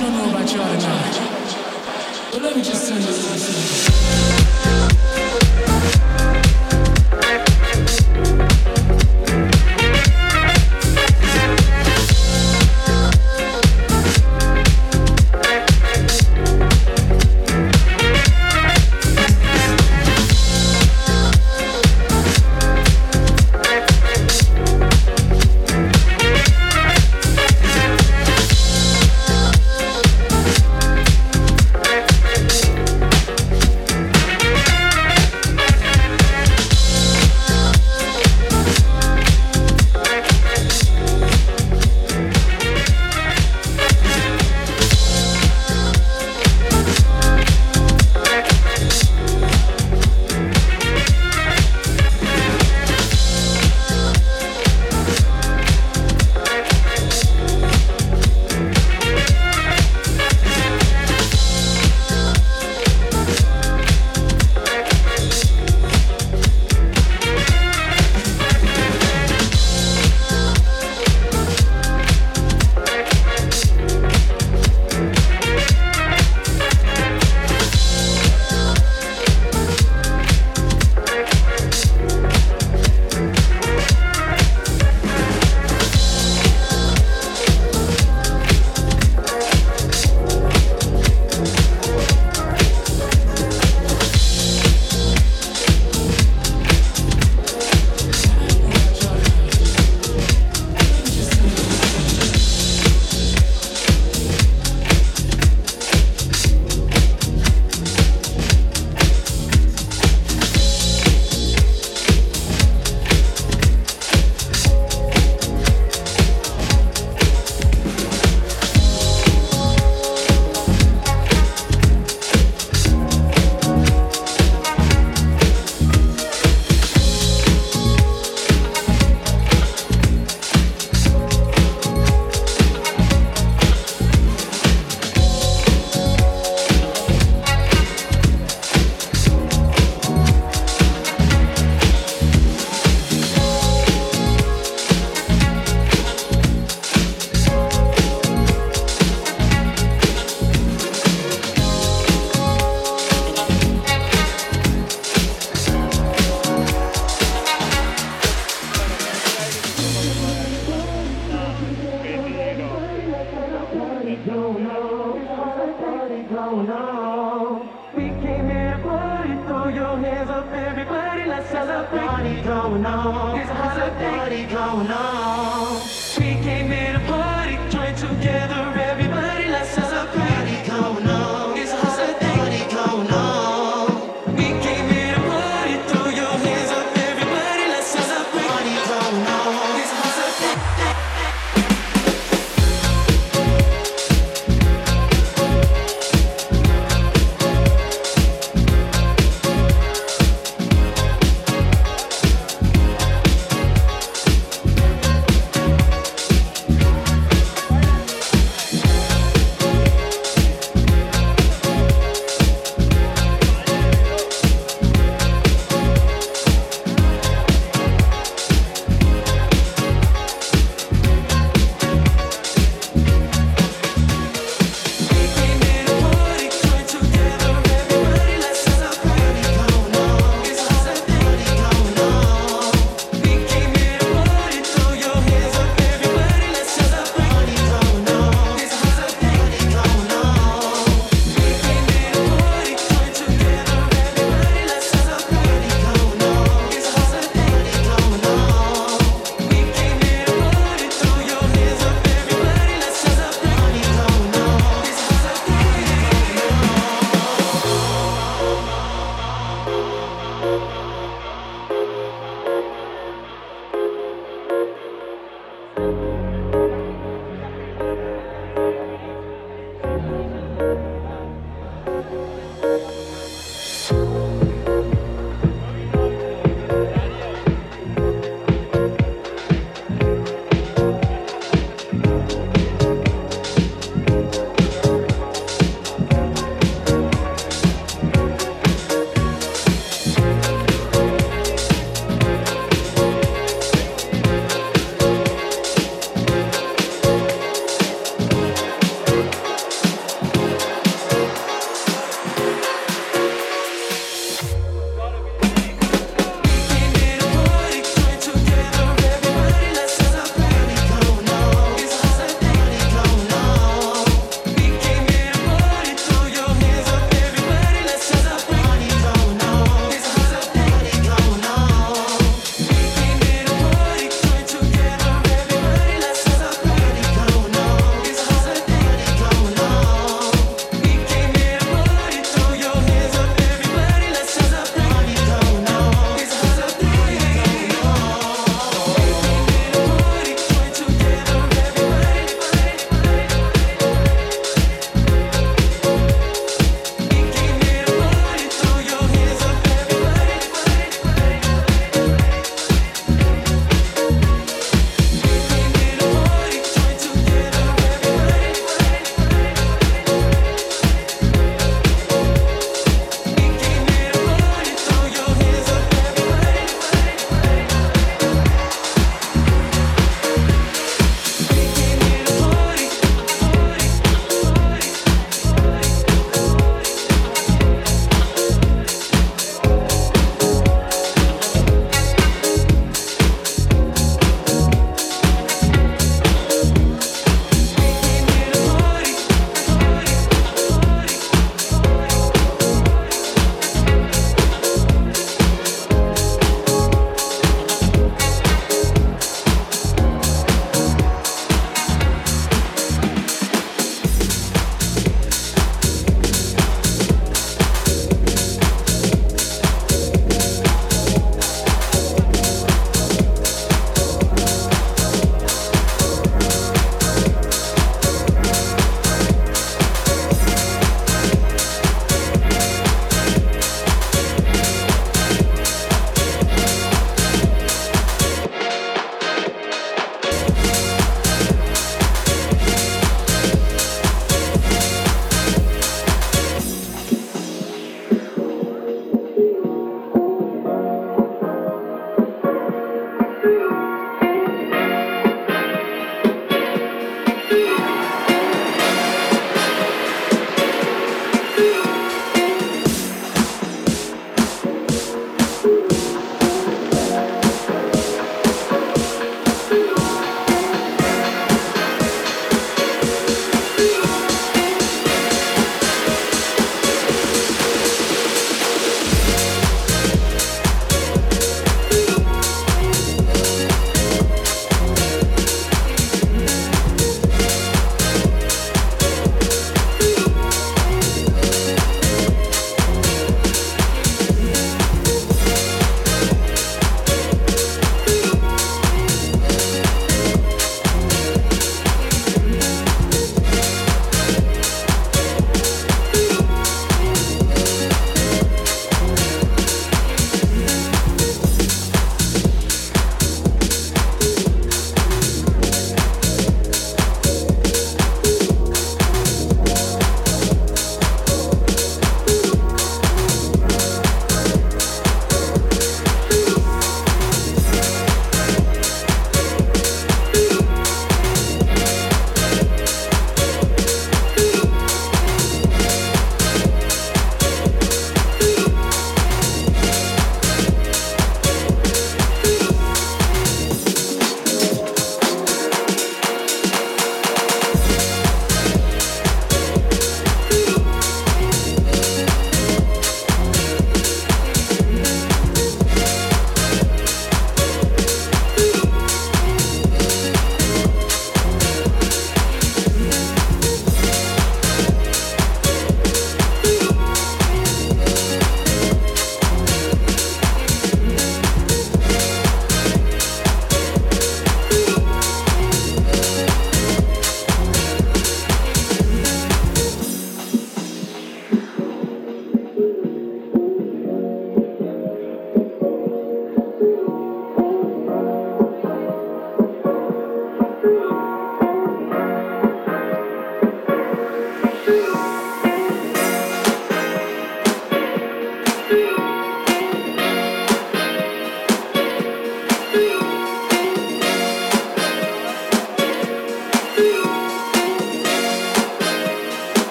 I don't know about y'all tonight, but let me just send you to you.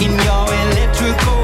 Wanna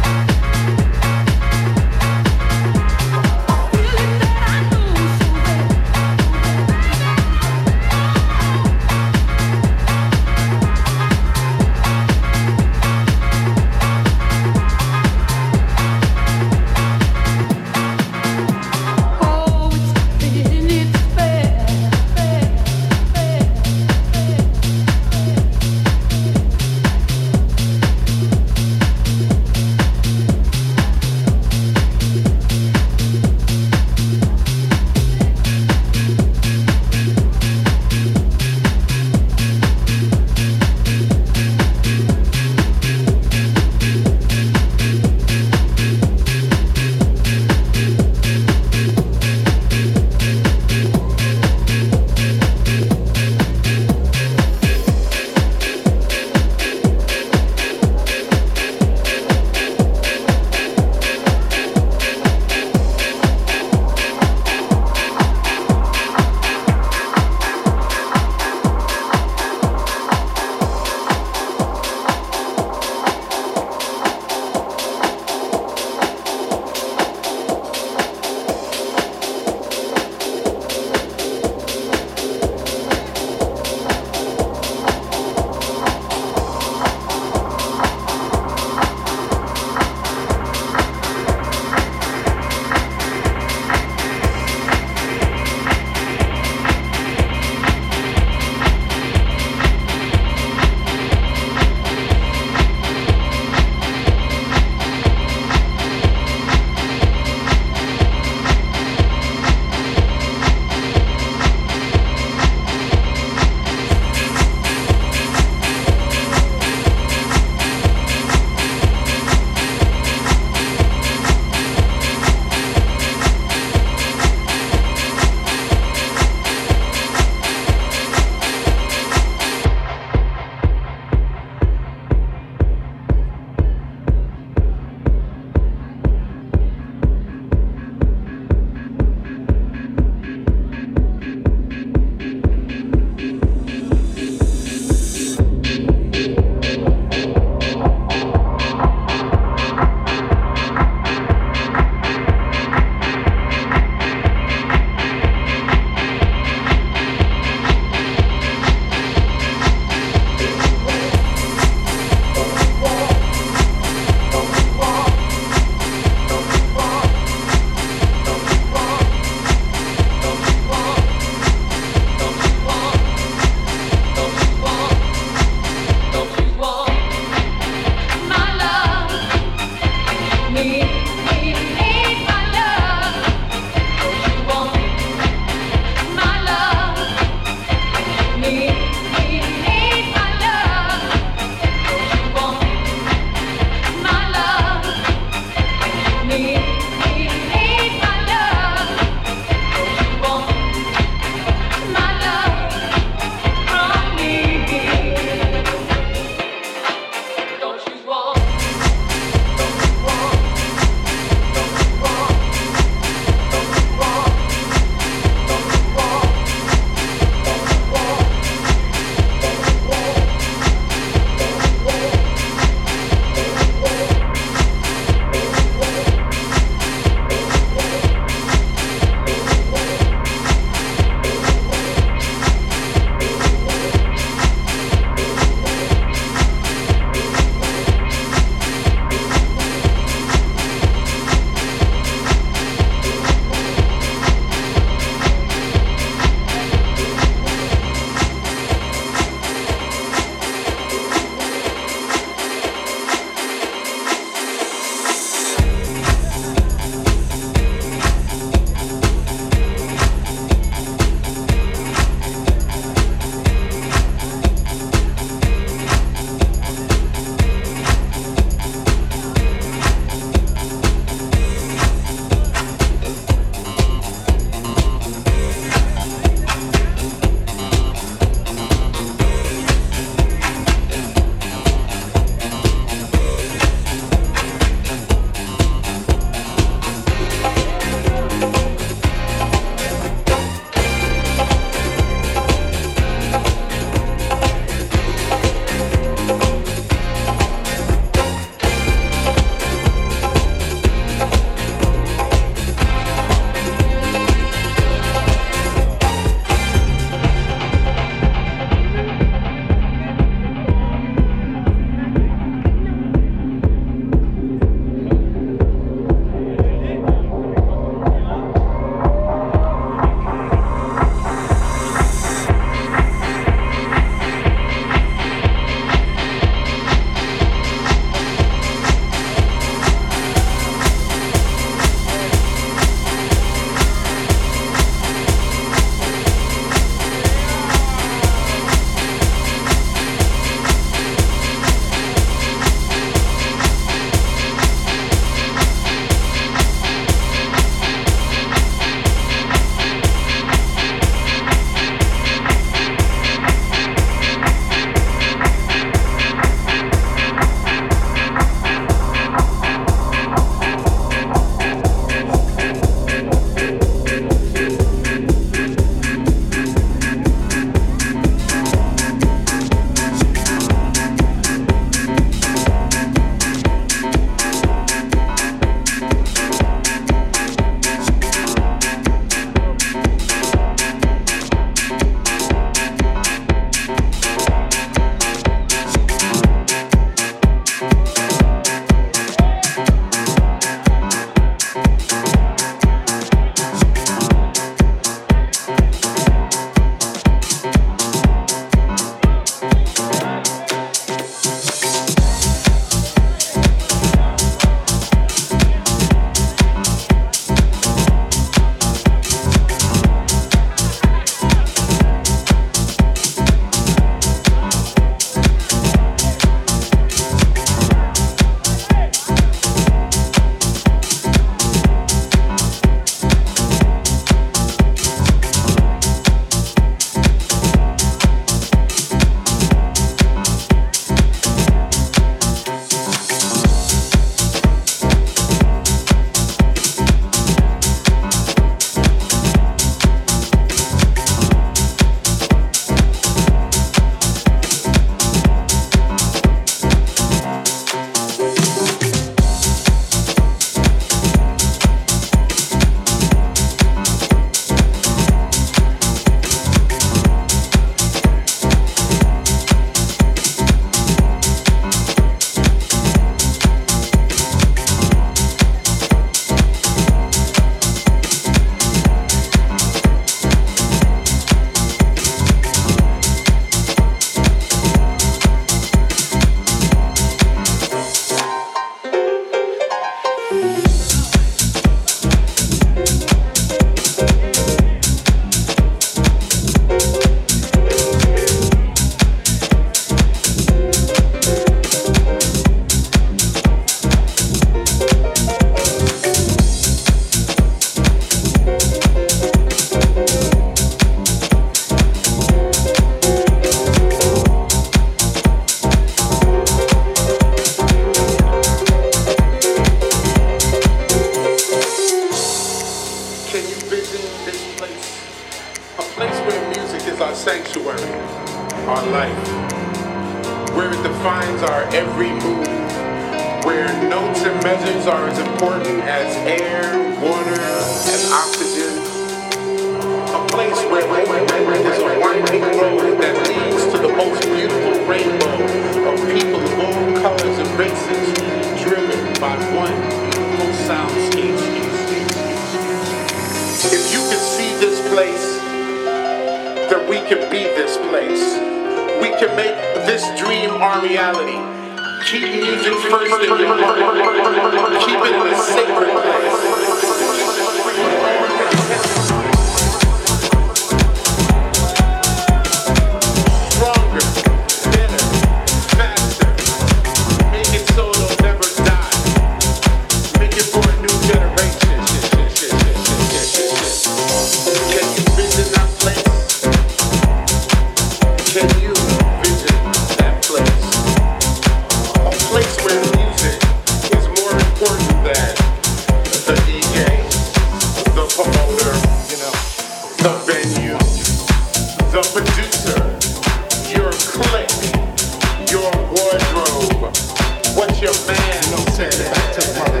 that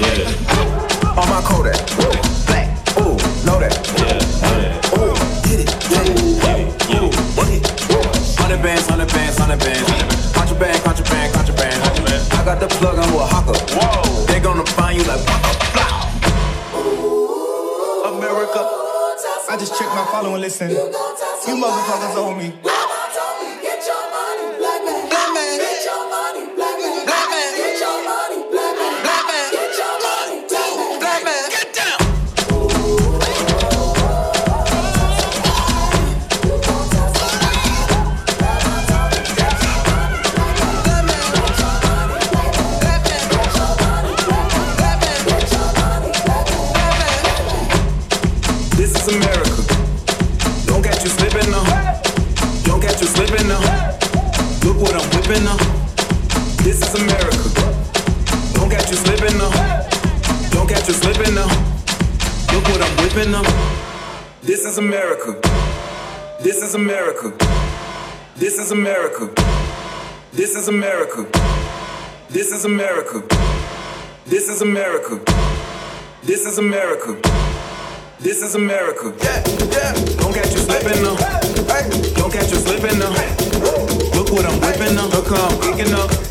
Yeah. On my Kodak. Black. Ooh, know that. Yeah. Ooh, get it. Get it. Get it. Hundred bands, hundred bands, hundred bands. Contraband, contraband, contraband. I got the plug on with. Whoa. They gonna find you like America. I just checked my follow and listen. You motherfuckers owe me. America. This is America. This is America. This is America. This is America. This is America. This is America. This is America. Yeah, yeah. Don't catch you slipping now. Hey. Don't catch you slipping now. Hey. Look what I'm whipping up. Look how I'm kicking up.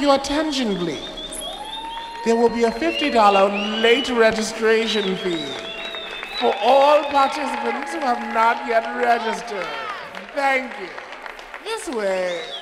Your attention, please? There will be a $50 late registration fee for all participants who have not yet registered. Thank you. This way.